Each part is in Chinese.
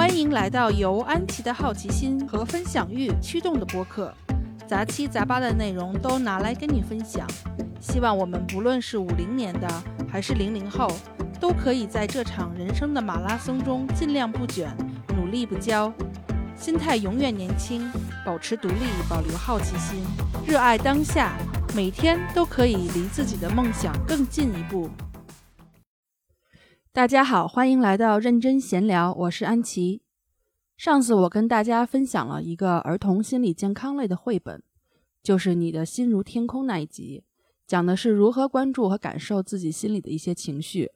欢迎来到由安琪的好奇心和分享欲驱动的播客，杂七杂八的内容都拿来跟你分享。希望我们不论是五零年的还是零零后，都可以在这场人生的马拉松中尽量不卷，努力不骄，心态永远年轻，保持独立，保留好奇心，热爱当下，每天都可以离自己的梦想更进一步。大家好，欢迎来到认真闲聊，我是安琪。上次我跟大家分享了一个儿童心理健康类的绘本，就是《你的心如天空》那一集，讲的是如何关注和感受自己心里的一些情绪。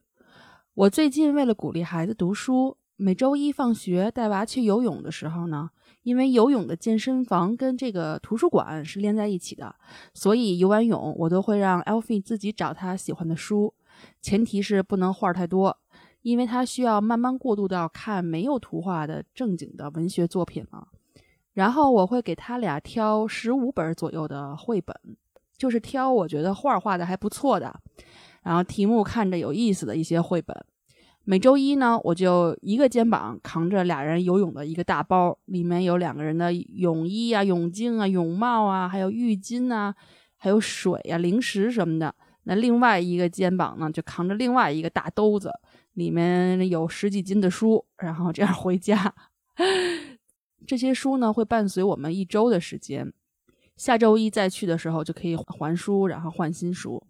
我最近为了鼓励孩子读书，每周一放学带娃去游泳的时候呢，因为游泳的健身房跟这个图书馆是连在一起的，所以游完泳我都会让 Elfi 自己找他喜欢的书，前提是不能画太多。因为他需要慢慢过渡到看没有图画的正经的文学作品了，然后我会给他俩挑十五本左右的绘本，就是挑我觉得画画的还不错的，然后题目看着有意思的一些绘本。每周一呢，我就一个肩膀扛着俩人游泳的一个大包，里面有两个人的泳衣啊、泳镜啊、泳帽啊，还有浴巾啊，还有水啊、零食什么的。那另外一个肩膀呢，就扛着另外一个大兜子。里面有十几斤的书，然后这样回家。这些书呢会伴随我们一周的时间，下周一再去的时候就可以还书，然后换新书。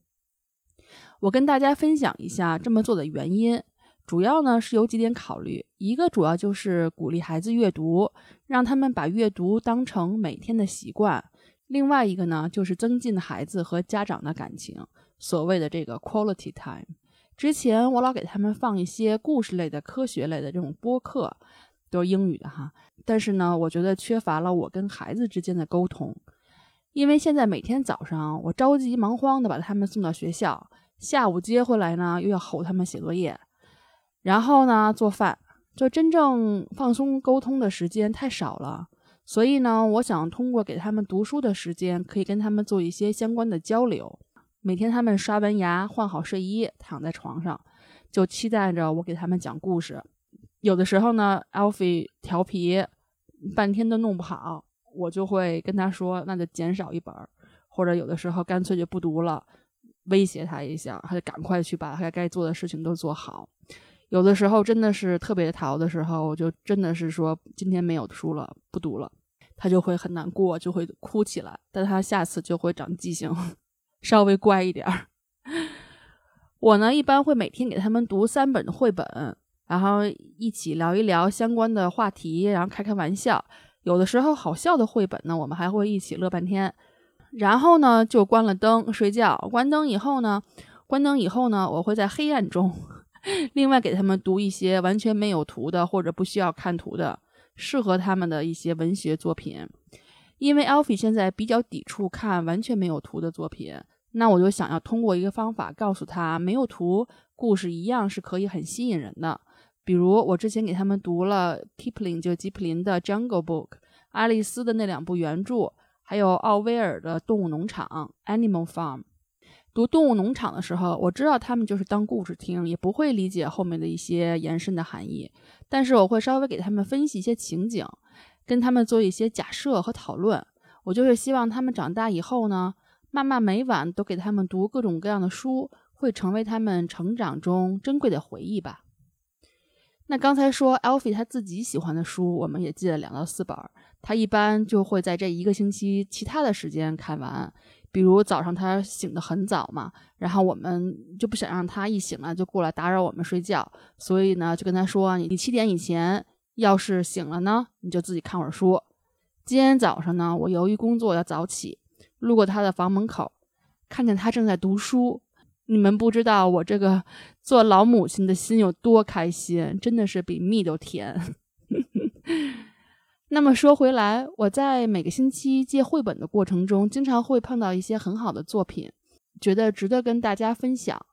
我跟大家分享一下这么做的原因，主要呢是有几点考虑。一个主要就是鼓励孩子阅读，让他们把阅读当成每天的习惯；另外一个呢就是增进孩子和家长的感情，所谓的这个 quality time。之前我老给他们放一些故事类的、科学类的这种播客，都是英语的哈。但是呢，我觉得缺乏了我跟孩子之间的沟通，因为现在每天早上我着急忙慌的把他们送到学校，下午接回来呢又要吼他们写作业，然后呢做饭，就真正放松沟通的时间太少了。所以呢，我想通过给他们读书的时间，可以跟他们做一些相关的交流。每天他们刷完牙、换好睡衣，躺在床上，就期待着我给他们讲故事。有的时候呢，Alfie 调皮，半天都弄不好，我就会跟他说：“那就减少一本。”或者有的时候干脆就不读了，威胁他一下，他就赶快去把他该做的事情都做好。有的时候真的是特别淘的时候，我就真的是说今天没有书了，不读了，他就会很难过，就会哭起来。但他下次就会长记性。稍微乖一点儿，我呢一般会每天给他们读三本绘本，然后一起聊一聊相关的话题，然后开开玩笑。有的时候好笑的绘本呢，我们还会一起乐半天。然后呢就关了灯睡觉。关灯以后呢，关灯以后呢，我会在黑暗中另外给他们读一些完全没有图的或者不需要看图的适合他们的一些文学作品。因为 Alfi 现在比较抵触看完全没有图的作品。那我就想要通过一个方法告诉他，没有图，故事一样是可以很吸引人的。比如我之前给他们读了 Kipling 就吉普林的《Jungle Book》，爱丽丝的那两部原著，还有奥威尔的《动物农场》（Animal Farm）。读《动物农场》的时候，我知道他们就是当故事听，也不会理解后面的一些延伸的含义。但是我会稍微给他们分析一些情景，跟他们做一些假设和讨论。我就是希望他们长大以后呢。妈妈每晚都给他们读各种各样的书，会成为他们成长中珍贵的回忆吧。那刚才说，Alfi 他自己喜欢的书，我们也借了两到四本。他一般就会在这一个星期其他的时间看完。比如早上他醒得很早嘛，然后我们就不想让他一醒了就过来打扰我们睡觉，所以呢就跟他说：“你七点以前要是醒了呢，你就自己看会儿书。”今天早上呢，我由于工作要早起。路过他的房门口，看见他正在读书。你们不知道我这个做老母亲的心有多开心，真的是比蜜都甜。那么说回来，我在每个星期借绘本的过程中，经常会碰到一些很好的作品，觉得值得跟大家分享。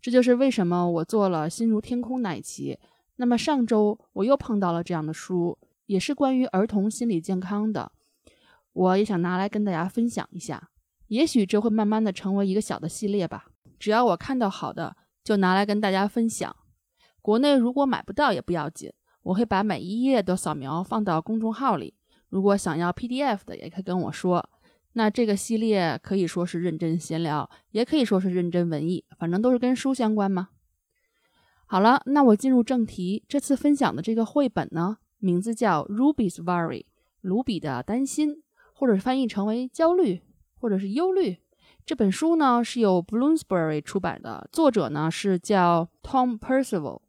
这就是为什么我做了《心如天空》那一期。那么上周我又碰到了这样的书，也是关于儿童心理健康的。我也想拿来跟大家分享一下，也许这会慢慢的成为一个小的系列吧。只要我看到好的，就拿来跟大家分享。国内如果买不到也不要紧，我会把每一页都扫描放到公众号里。如果想要 PDF 的，也可以跟我说。那这个系列可以说是认真闲聊，也可以说是认真文艺，反正都是跟书相关嘛。好了，那我进入正题。这次分享的这个绘本呢，名字叫《Ruby's Worry》，卢比的担心，或者翻译成为焦虑，或者是忧虑。这本书呢是由 Bloomsbury 出版的，作者呢是叫 Tom Percival。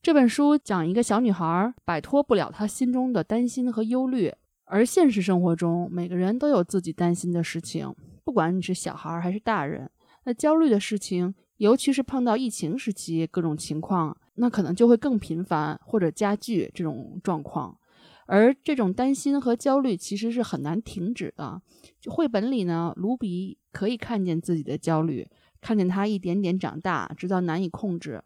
这本书讲一个小女孩摆脱不了她心中的担心和忧虑。而现实生活中，每个人都有自己担心的事情，不管你是小孩还是大人。那焦虑的事情，尤其是碰到疫情时期各种情况，那可能就会更频繁或者加剧这种状况。而这种担心和焦虑其实是很难停止的。绘本里呢，卢比可以看见自己的焦虑，看见他一点点长大，直到难以控制。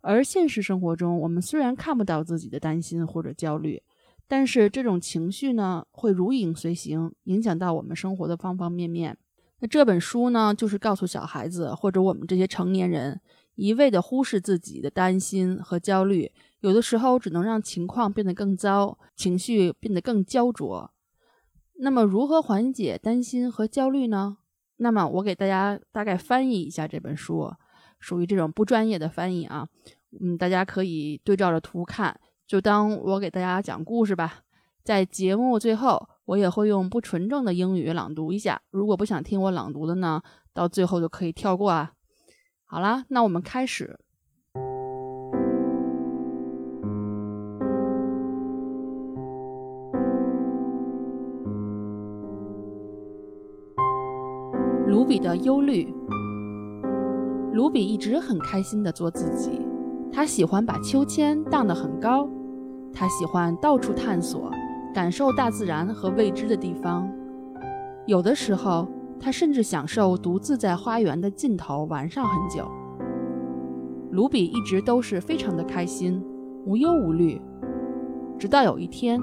而现实生活中，我们虽然看不到自己的担心或者焦虑。但是这种情绪呢，会如影随形，影响到我们生活的方方面面。那这本书呢，就是告诉小孩子或者我们这些成年人，一味的忽视自己的担心和焦虑，有的时候只能让情况变得更糟，情绪变得更焦灼。那么，如何缓解担心和焦虑呢？那么，我给大家大概翻译一下这本书，属于这种不专业的翻译啊。嗯，大家可以对照着图看。就当我给大家讲故事吧，在节目最后，我也会用不纯正的英语朗读一下。如果不想听我朗读的呢，到最后就可以跳过啊。好啦，那我们开始。比的忧虑。卢比一直很开心的做自己。他喜欢把秋千荡得很高，他喜欢到处探索，感受大自然和未知的地方。有的时候，他甚至享受独自在花园的尽头玩上很久。卢比一直都是非常的开心，无忧无虑。直到有一天，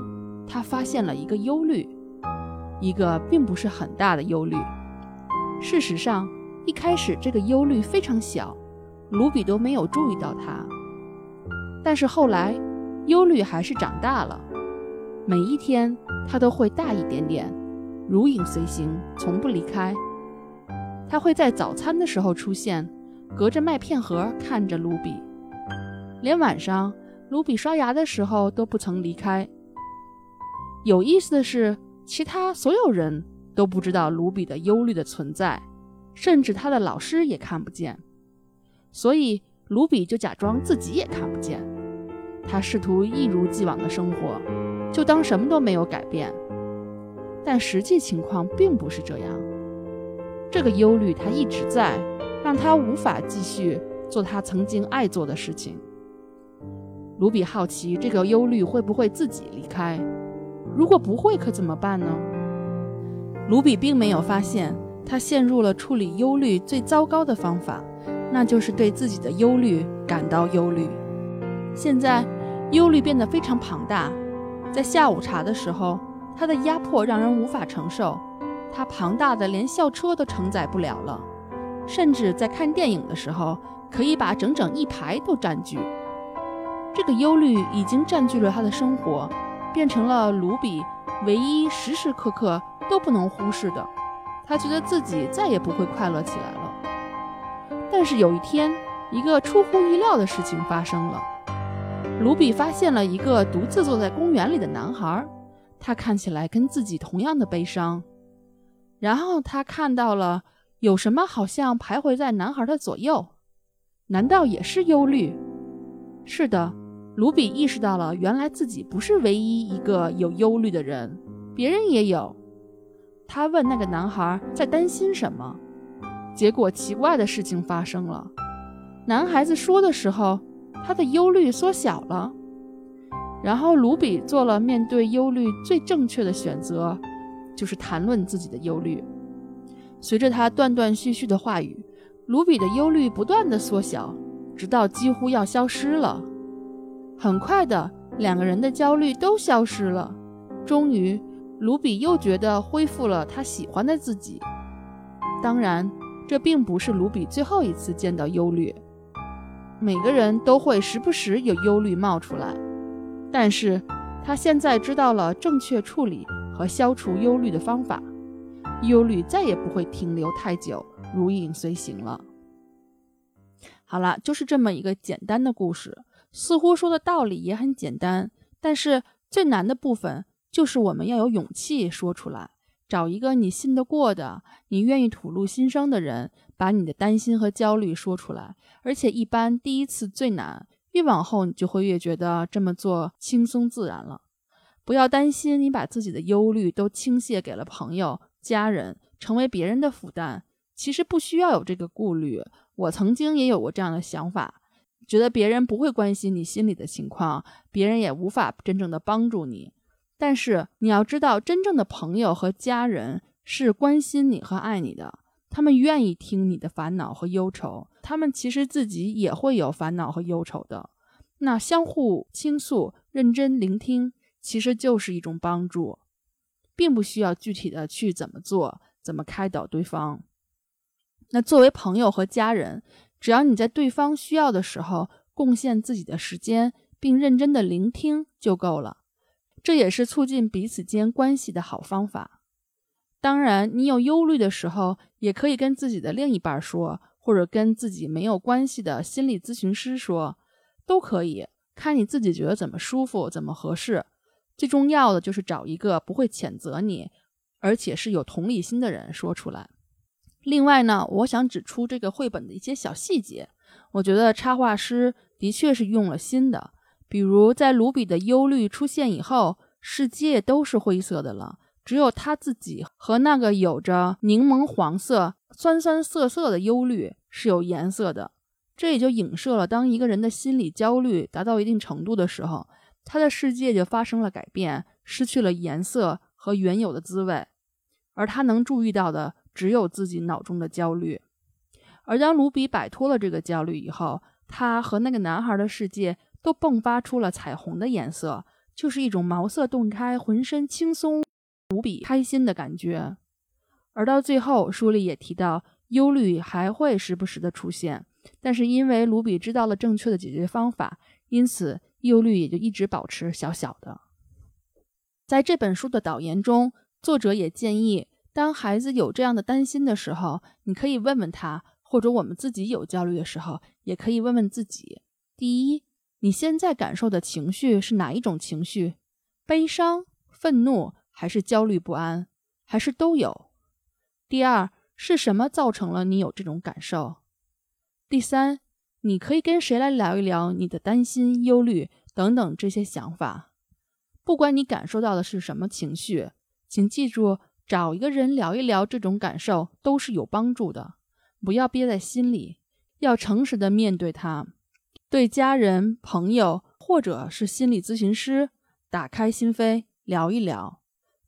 他发现了一个忧虑，一个并不是很大的忧虑。事实上，一开始这个忧虑非常小，卢比都没有注意到它。但是后来，忧虑还是长大了。每一天，它都会大一点点，如影随形，从不离开。它会在早餐的时候出现，隔着麦片盒看着卢比，连晚上卢比刷牙的时候都不曾离开。有意思的是，其他所有人都不知道卢比的忧虑的存在，甚至他的老师也看不见。所以。卢比就假装自己也看不见，他试图一如既往的生活，就当什么都没有改变。但实际情况并不是这样。这个忧虑他一直在，让他无法继续做他曾经爱做的事情。卢比好奇这个忧虑会不会自己离开？如果不会，可怎么办呢？卢比并没有发现，他陷入了处理忧虑最糟糕的方法。那就是对自己的忧虑感到忧虑。现在，忧虑变得非常庞大。在下午茶的时候，它的压迫让人无法承受，它庞大的连校车都承载不了了。甚至在看电影的时候，可以把整整一排都占据。这个忧虑已经占据了他的生活，变成了卢比唯一时时刻刻都不能忽视的。他觉得自己再也不会快乐起来了。但是有一天，一个出乎意料的事情发生了。卢比发现了一个独自坐在公园里的男孩，他看起来跟自己同样的悲伤。然后他看到了有什么好像徘徊在男孩的左右，难道也是忧虑？是的，卢比意识到了，原来自己不是唯一一个有忧虑的人，别人也有。他问那个男孩在担心什么。结果奇怪的事情发生了，男孩子说的时候，他的忧虑缩小了。然后卢比做了面对忧虑最正确的选择，就是谈论自己的忧虑。随着他断断续续的话语，卢比的忧虑不断的缩小，直到几乎要消失了。很快的，两个人的焦虑都消失了。终于，卢比又觉得恢复了他喜欢的自己。当然。这并不是卢比最后一次见到忧虑。每个人都会时不时有忧虑冒出来，但是他现在知道了正确处理和消除忧虑的方法，忧虑再也不会停留太久，如影随形了。好了，就是这么一个简单的故事，似乎说的道理也很简单，但是最难的部分就是我们要有勇气说出来，找一个你信得过的、你愿意吐露心声的人，把你的担心和焦虑说出来。而且一般第一次最难。越往后，你就会越觉得这么做轻松自然了。不要担心，你把自己的忧虑都倾泻给了朋友、家人，成为别人的负担。其实不需要有这个顾虑。我曾经也有过这样的想法，觉得别人不会关心你心里的情况，别人也无法真正的帮助你。但是你要知道，真正的朋友和家人是关心你和爱你的。他们愿意听你的烦恼和忧愁，他们其实自己也会有烦恼和忧愁的。那相互倾诉、认真聆听，其实就是一种帮助，并不需要具体的去怎么做、怎么开导对方。那作为朋友和家人，只要你在对方需要的时候贡献自己的时间，并认真的聆听就够了。这也是促进彼此间关系的好方法。当然，你有忧虑的时候，也可以跟自己的另一半说，或者跟自己没有关系的心理咨询师说，都可以。看你自己觉得怎么舒服，怎么合适。最重要的就是找一个不会谴责你，而且是有同理心的人说出来。另外呢，我想指出这个绘本的一些小细节，我觉得插画师的确是用了心的。比如在卢比的忧虑出现以后，世界都是灰色的了。只有他自己和那个有着柠檬黄色、酸酸涩涩的忧虑是有颜色的，这也就影射了当一个人的心理焦虑达到一定程度的时候，他的世界就发生了改变，失去了颜色和原有的滋味，而他能注意到的只有自己脑中的焦虑。而当卢比摆脱了这个焦虑以后，他和那个男孩的世界都迸发出了彩虹的颜色，就是一种茅塞顿开、浑身轻松。无比开心的感觉，而到最后，书里也提到，忧虑还会时不时的出现，但是因为卢比知道了正确的解决方法，因此忧虑也就一直保持小小的。在这本书的导言中，作者也建议，当孩子有这样的担心的时候，你可以问问他，或者我们自己有焦虑的时候，也可以问问自己：第一，你现在感受的情绪是哪一种情绪？悲伤、愤怒？还是焦虑不安，还是都有。第二，是什么造成了你有这种感受？第三，你可以跟谁来聊一聊你的担心、忧虑等等这些想法。不管你感受到的是什么情绪，请记住，找一个人聊一聊这种感受都是有帮助的。不要憋在心里，要诚实的面对它。对家人、朋友或者是心理咨询师，打开心扉聊一聊。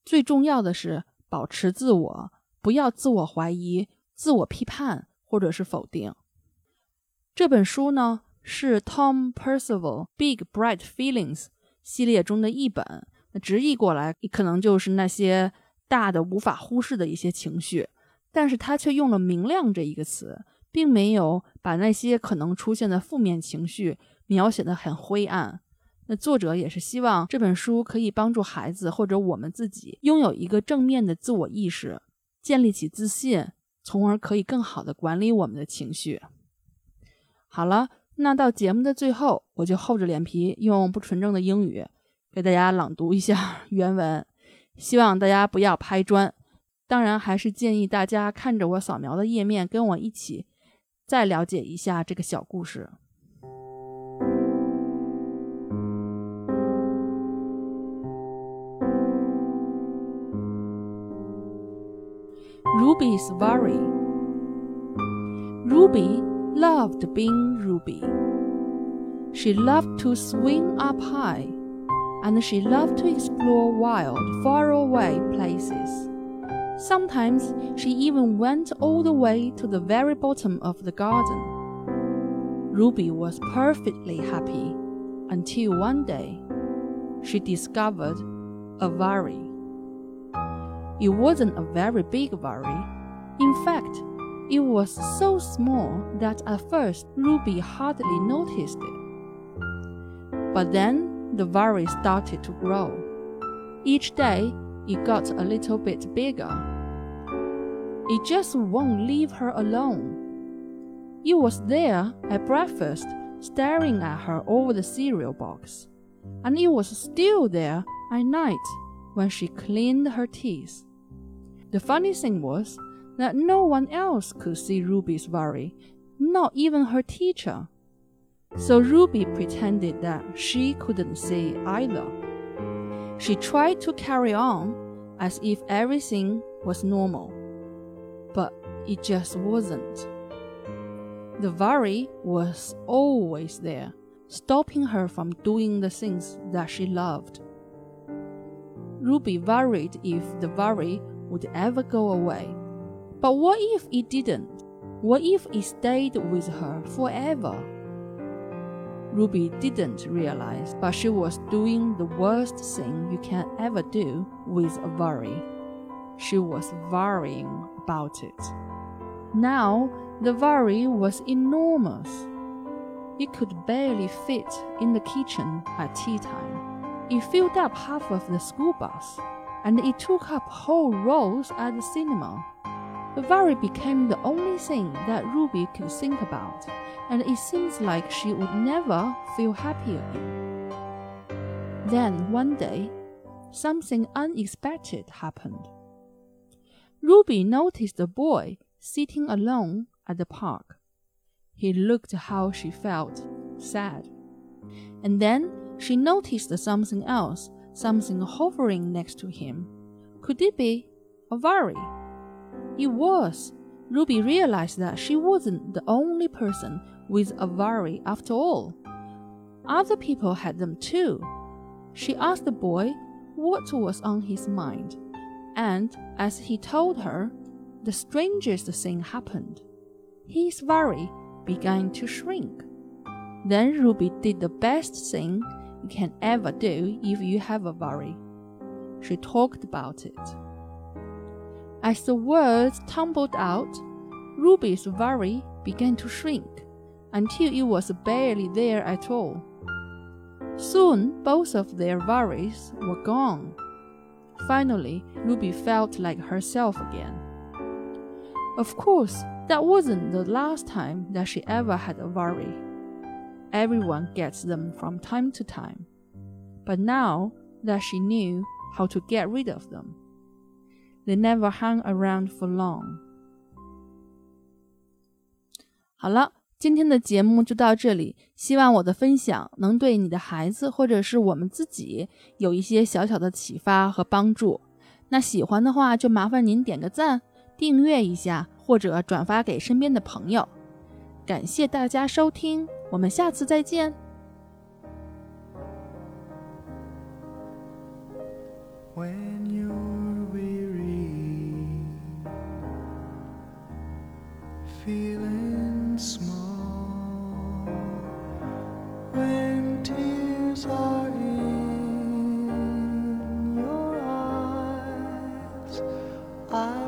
最重要的是保持自我，不要自我怀疑、自我批判或者是否定。这本书呢是 Tom Percival《Big Bright Feelings》系列中的一本，直译过来可能就是那些大的无法忽视的一些情绪，但是他却用了“明亮”这一个词，并没有把那些可能出现的负面情绪描写的很灰暗。那作者也是希望这本书可以帮助孩子或者我们自己拥有一个正面的自我意识，建立起自信，从而可以更好的管理我们的情绪。好了，那到节目的最后，我就厚着脸皮用不纯正的英语给大家朗读一下原文，希望大家不要拍砖。当然，还是建议大家看着我扫描的页面，跟我一起再了解一下这个小故事。Ruby's worry. Ruby loved being Ruby. She loved to swing up high, and she loved to explore wild, faraway places. Sometimes she even went all the way to the very bottom of the garden. Ruby was perfectly happy until one day she discovered a worry. It wasn't a very big worry. In fact, it was so small that at first Ruby hardly noticed it. But then the worry started to grow. Each day, it got a little bit bigger. It just won't leave her alone. It was there at breakfast, staring at her over the cereal box, and it was still there at night when she cleaned her teeth. The funny thing was that no one else could see Ruby's worry, not even her teacher. So Ruby pretended that she couldn't see either. She tried to carry on as if everything was normal, but it just wasn't. The worry was always there, stopping her from doing the things that she loved. Ruby worried if the worry would ever go away. But what if it didn't? What if it stayed with her forever? Ruby didn't realize, but she was doing the worst thing you can ever do with a worry. She was worrying about it. Now, the worry was enormous. It could barely fit in the kitchen at tea time. It filled up half of the school bus, and it took up whole rows at the cinema. The worry became the only thing that Ruby could think about and it seems like she would never feel happy again. Then one day, something unexpected happened. Ruby noticed a boy sitting alone at the park. He looked how she felt sad. And then she noticed something else, something hovering next to him. Could it be a worry? It was. Ruby realized that she wasn't the only person with a worry after all. Other people had them too. She asked the boy what was on his mind, and as he told her, the strangest thing happened. His worry began to shrink. Then Ruby did the best thing you can ever do if you have a worry. She talked about it. As the words tumbled out, Ruby's worry began to shrink until it was barely there at all. Soon, both of their worries were gone. Finally, Ruby felt like herself again. Of course, that wasn't the last time that she ever had a worry. Everyone gets them from time to time. But now that she knew how to get rid of them, they never hung around for long. 好了，今天的节目就到这里，希望我的分享能对你的孩子或者是我们自己有一些小小的启发和帮助。那喜欢的话，就麻烦您点个赞、订阅一下，或者转发给身边的朋友。感谢大家收听，我们下次再见。feeling small when tears are in your eyes. I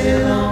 serão